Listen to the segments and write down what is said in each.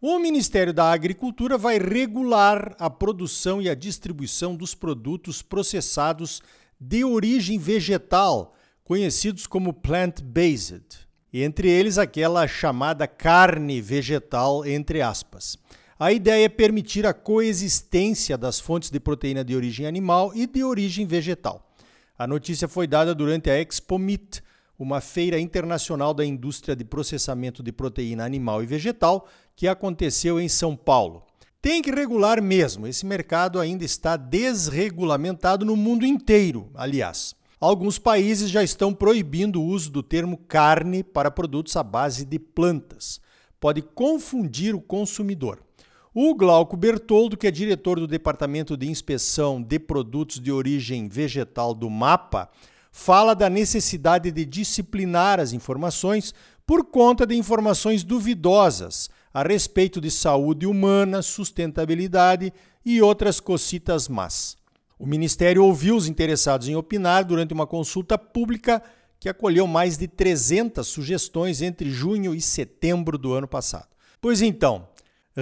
O Ministério da Agricultura vai regular a produção e a distribuição dos produtos processados de origem vegetal, conhecidos como plant-based, entre eles aquela chamada carne vegetal, entre aspas. A ideia é permitir a coexistência das fontes de proteína de origem animal e de origem vegetal. A notícia foi dada durante a Expo Meat, uma feira internacional da indústria de processamento de proteína animal e vegetal que aconteceu em São Paulo. Tem que regular mesmo, esse mercado ainda está desregulamentado no mundo inteiro, aliás. Alguns países já estão proibindo o uso do termo carne para produtos à base de plantas. Pode confundir o consumidor. O Glauco Bertoldo, que é diretor do Departamento de Inspeção de Produtos de Origem Vegetal do MAPA, fala da necessidade de disciplinar as informações por conta de informações duvidosas a respeito de saúde humana, sustentabilidade e outras cocitas más. O Ministério ouviu os interessados em opinar durante uma consulta pública que acolheu mais de 300 sugestões entre junho e setembro do ano passado. Pois então,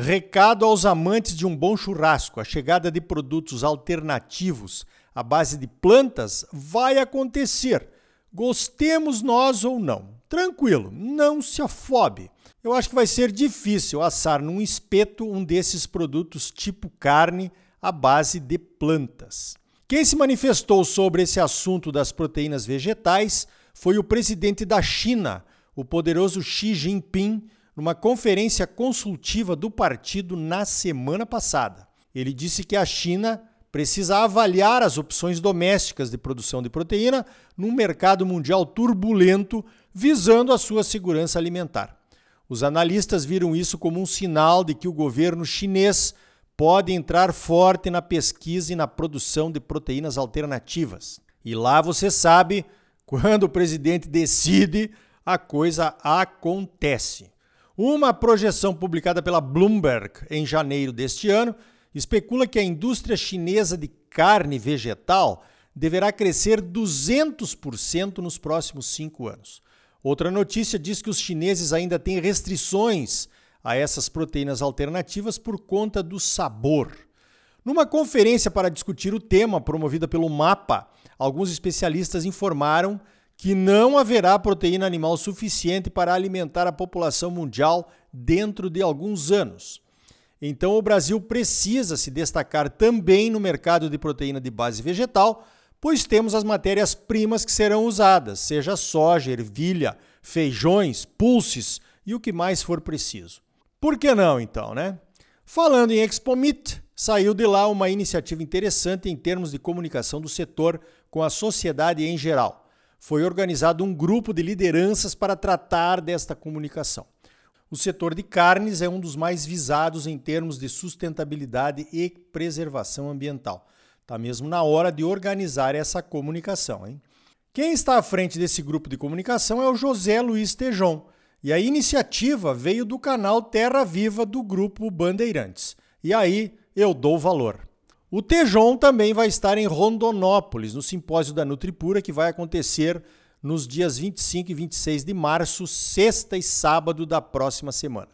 recado aos amantes de um bom churrasco: a chegada de produtos alternativos à base de plantas vai acontecer, gostemos nós ou não. Tranquilo, não se afobe. Eu acho que vai ser difícil assar num espeto um desses produtos tipo carne à base de plantas. Quem se manifestou sobre esse assunto das proteínas vegetais foi o presidente da China, o poderoso Xi Jinping, numa conferência consultiva do partido na semana passada. Ele disse que a China precisa avaliar as opções domésticas de produção de proteína num mercado mundial turbulento, visando a sua segurança alimentar. Os analistas viram isso como um sinal de que o governo chinês pode entrar forte na pesquisa e na produção de proteínas alternativas. E lá você sabe, quando o presidente decide, a coisa acontece. Uma projeção publicada pela Bloomberg em janeiro deste ano especula que a indústria chinesa de carne vegetal deverá crescer 200% nos próximos cinco anos. Outra notícia diz que os chineses ainda têm restrições a essas proteínas alternativas por conta do sabor. Numa conferência para discutir o tema promovida pelo MAPA, alguns especialistas informaram que não haverá proteína animal suficiente para alimentar a população mundial dentro de alguns anos. Então, o Brasil precisa se destacar também no mercado de proteína de base vegetal pois temos as matérias-primas que serão usadas, seja soja, ervilha, feijões, pulses e o que mais for preciso. Por que não, então, né? Falando em Expo Meet, saiu de lá uma iniciativa interessante em termos de comunicação do setor com a sociedade em geral. Foi organizado um grupo de lideranças para tratar desta comunicação. O setor de carnes é um dos mais visados em termos de sustentabilidade e preservação ambiental. Está mesmo na hora de organizar essa comunicação. Hein? Quem está à frente desse grupo de comunicação é o José Luiz Tejon. E a iniciativa veio do canal Terra Viva do grupo Bandeirantes. E aí eu dou valor. O Tejon também vai estar em Rondonópolis, no simpósio da Nutripura, que vai acontecer nos dias 25 e 26 de março, sexta e sábado da próxima semana.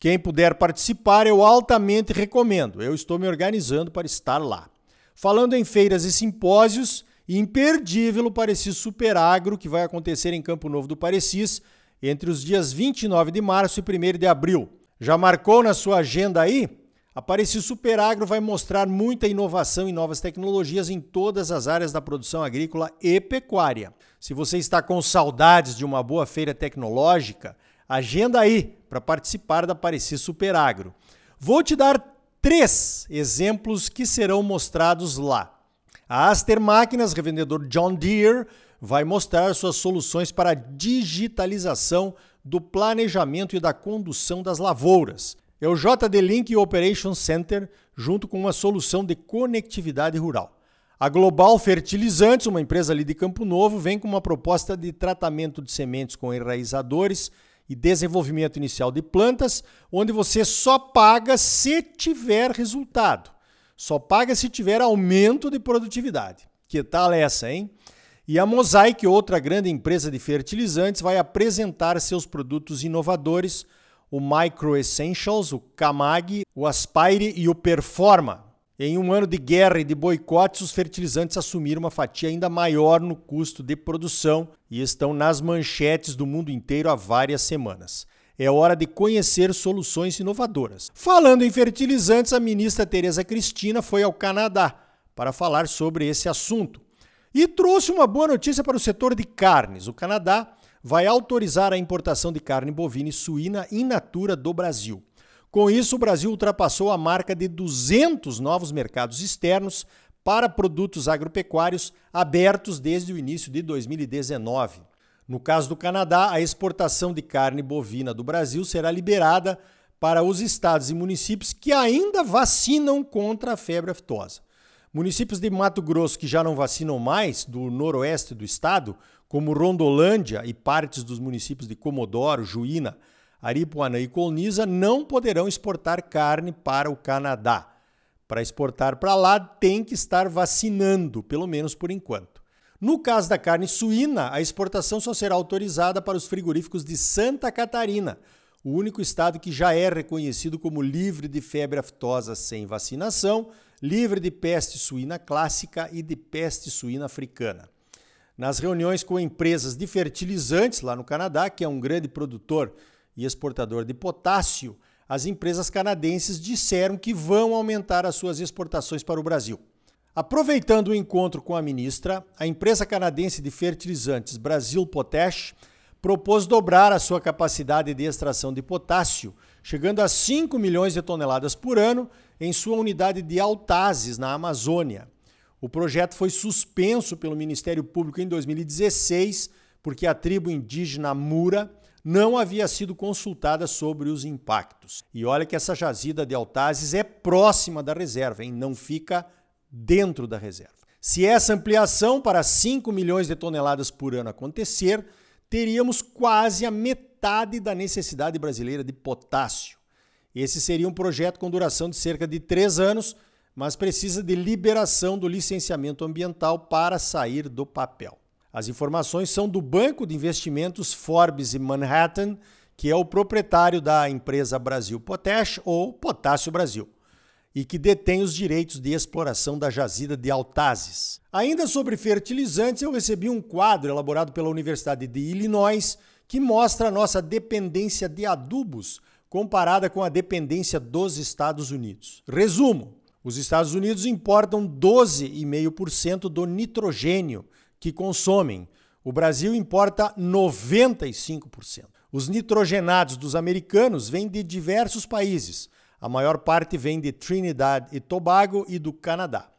Quem puder participar, eu altamente recomendo. Eu estou me organizando para estar lá. Falando em feiras e simpósios, imperdível o Parecis Super Agro, que vai acontecer em Campo Novo do Parecis entre os dias 29 de março e 1 de abril. Já marcou na sua agenda aí? A Parecis Super Agro vai mostrar muita inovação e novas tecnologias em todas as áreas da produção agrícola e pecuária. Se você está com saudades de uma boa feira tecnológica, agenda aí para participar da Parecis Super Agro. Vou te dar três exemplos que serão mostrados lá. A Aster Máquinas, revendedor John Deere, vai mostrar suas soluções para a digitalização do planejamento e da condução das lavouras. É o JD Link Operation Center, junto com uma solução de conectividade rural. A Global Fertilizantes, uma empresa ali de Campo Novo, vem com uma proposta de tratamento de sementes com enraizadores e desenvolvimento inicial de plantas, onde você só paga se tiver resultado. Só paga se tiver aumento de produtividade. Que tal essa, hein? E a Mosaic, outra grande empresa de fertilizantes, vai apresentar seus produtos inovadores, o Micro Essentials, o Camag, o Aspire e o Performa. Em um ano de guerra e de boicotes, os fertilizantes assumiram uma fatia ainda maior no custo de produção e estão nas manchetes do mundo inteiro há várias semanas. É hora de conhecer soluções inovadoras. Falando em fertilizantes, a ministra Tereza Cristina foi ao Canadá para falar sobre esse assunto. E trouxe uma boa notícia para o setor de carnes. O Canadá vai autorizar a importação de carne bovina e suína in natura do Brasil. Com isso, o Brasil ultrapassou a marca de 200 novos mercados externos para produtos agropecuários abertos desde o início de 2019. No caso do Canadá, a exportação de carne bovina do Brasil será liberada para os estados e municípios que ainda vacinam contra a febre aftosa. Municípios de Mato Grosso que já não vacinam mais, do noroeste do estado, como Rondolândia e partes dos municípios de Comodoro, Juína, Aripuanã e Colniza, não poderão exportar carne para o Canadá. Para exportar para lá, tem que estar vacinando, pelo menos por enquanto. No caso da carne suína, a exportação só será autorizada para os frigoríficos de Santa Catarina, o único estado que já é reconhecido como livre de febre aftosa sem vacinação livre de peste suína clássica e de peste suína africana. Nas reuniões com empresas de fertilizantes lá no Canadá, que é um grande produtor e exportador de potássio, as empresas canadenses disseram que vão aumentar as suas exportações para o Brasil. Aproveitando o encontro com a ministra, a empresa canadense de fertilizantes Brasil Potash propôs dobrar a sua capacidade de extração de potássio, chegando a 5 milhões de toneladas por ano em sua unidade de Altazes, na Amazônia. O projeto foi suspenso pelo Ministério Público em 2016 porque a tribo indígena Mura não havia sido consultada sobre os impactos. E olha que essa jazida de Altazes é próxima da reserva, hein? não fica dentro da reserva. Se essa ampliação para 5 milhões de toneladas por ano acontecer, teríamos quase a metade da necessidade brasileira de potássio. Esse seria um projeto com duração de cerca de três anos, mas precisa de liberação do licenciamento ambiental para sair do papel. As informações são do Banco de Investimentos Forbes e Manhattan, que é o proprietário da empresa Brasil Potash ou Potássio Brasil, e que detém os direitos de exploração da jazida de Altazes. Ainda sobre fertilizantes, eu recebi um quadro elaborado pela Universidade de Illinois que mostra a nossa dependência de adubos comparada com a dependência dos Estados Unidos. Resumo: os Estados Unidos importam 12,5% do nitrogênio que consomem. O Brasil importa 95%. Os nitrogenados dos americanos vêm de diversos países. A maior parte vem de Trinidad e Tobago e do Canadá.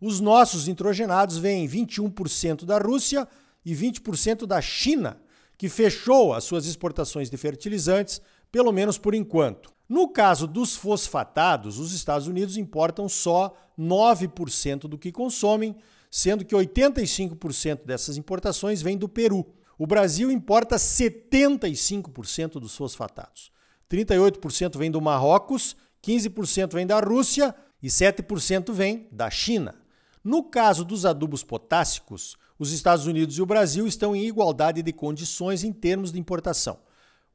Os nossos nitrogenados vêm 21% da Rússia e 20% da China, que fechou as suas exportações de fertilizantes pelo menos por enquanto. No caso dos fosfatados, os Estados Unidos importam só 9% do que consomem, sendo que 85% dessas importações vêm do Peru. O Brasil importa 75% dos fosfatados. 38% vem do Marrocos, 15% vem da Rússia e 7% vem da China. No caso dos adubos potássicos, os Estados Unidos e o Brasil estão em igualdade de condições em termos de importação.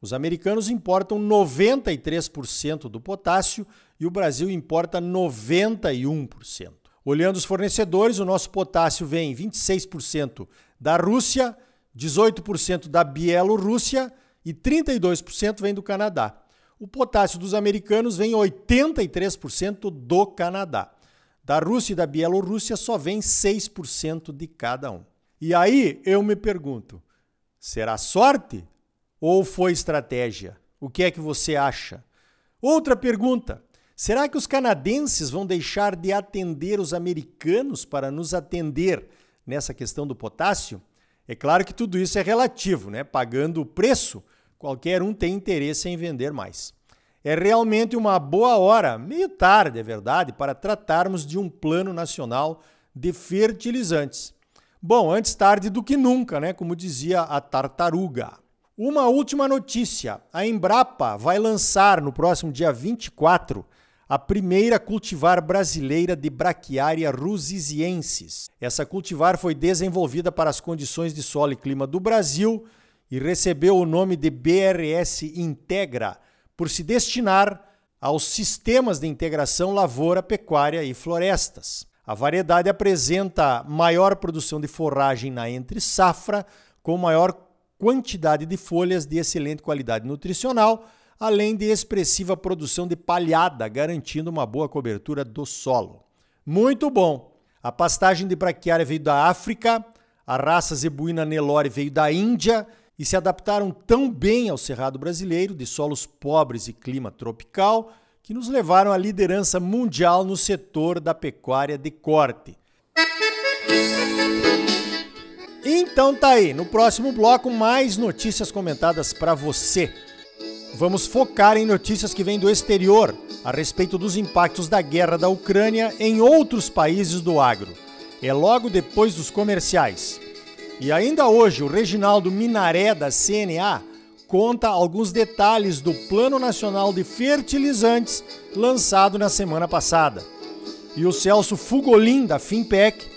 Os americanos importam 93% do potássio e o Brasil importa 91%. Olhando os fornecedores, o nosso potássio vem 26% da Rússia, 18% da Bielorrússia e 32% vem do Canadá. O potássio dos americanos vem 83% do Canadá. Da Rússia e da Bielorrússia só vem 6% de cada um. E aí eu me pergunto: será sorte ou foi estratégia? O que é que você acha? Outra pergunta: será que os canadenses vão deixar de atender os americanos para nos atender nessa questão do potássio? É claro que tudo isso é relativo, né? Pagando o preço, qualquer um tem interesse em vender mais. é realmente uma boa hora, meio tarde, é verdade, para tratarmos de um plano nacional de fertilizantes. Bom, antes tarde do que nunca, né? Como dizia a tartaruga. Uma última notícia: a Embrapa vai lançar no próximo dia 24 a primeira cultivar brasileira de Braquiária rusisiensis. Essa cultivar foi desenvolvida para as condições de solo e clima do Brasil e recebeu o nome de BRS Integra por se destinar aos sistemas de integração lavoura, pecuária e florestas. A variedade apresenta maior produção de forragem na entre safra, com maior quantidade de folhas de excelente qualidade nutricional, além de expressiva produção de palhada, garantindo uma boa cobertura do solo. Muito bom! A pastagem de braquiária veio da África, a raça zebuína Nelore veio da Índia e se adaptaram tão bem ao cerrado brasileiro, de solos pobres e clima tropical, que nos levaram à liderança mundial no setor da pecuária de corte. Então tá aí, no próximo bloco mais notícias comentadas para você. Vamos focar em notícias que vêm do exterior a respeito dos impactos da guerra da Ucrânia em outros países do agro. É logo depois dos comerciais. E ainda hoje, o Reginaldo Minaré da CNA conta alguns detalhes do Plano Nacional de Fertilizantes lançado na semana passada. E o Celso Fugolin, da Finpec,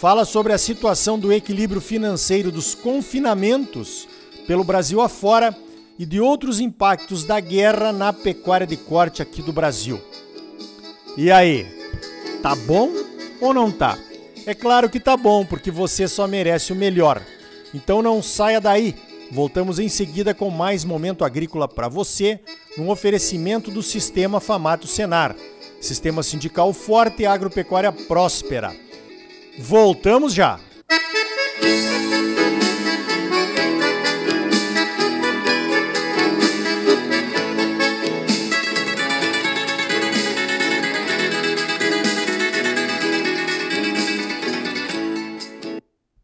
fala sobre a situação do equilíbrio financeiro dos confinamentos pelo Brasil afora e de outros impactos da guerra na pecuária de corte aqui do Brasil. E aí, tá bom ou não tá? É claro que tá bom, porque você só merece o melhor. Então não saia daí Voltamos em seguida com mais momento agrícola para você, num oferecimento do Sistema Famato Senar. Sistema sindical forte e agropecuária próspera. Voltamos já!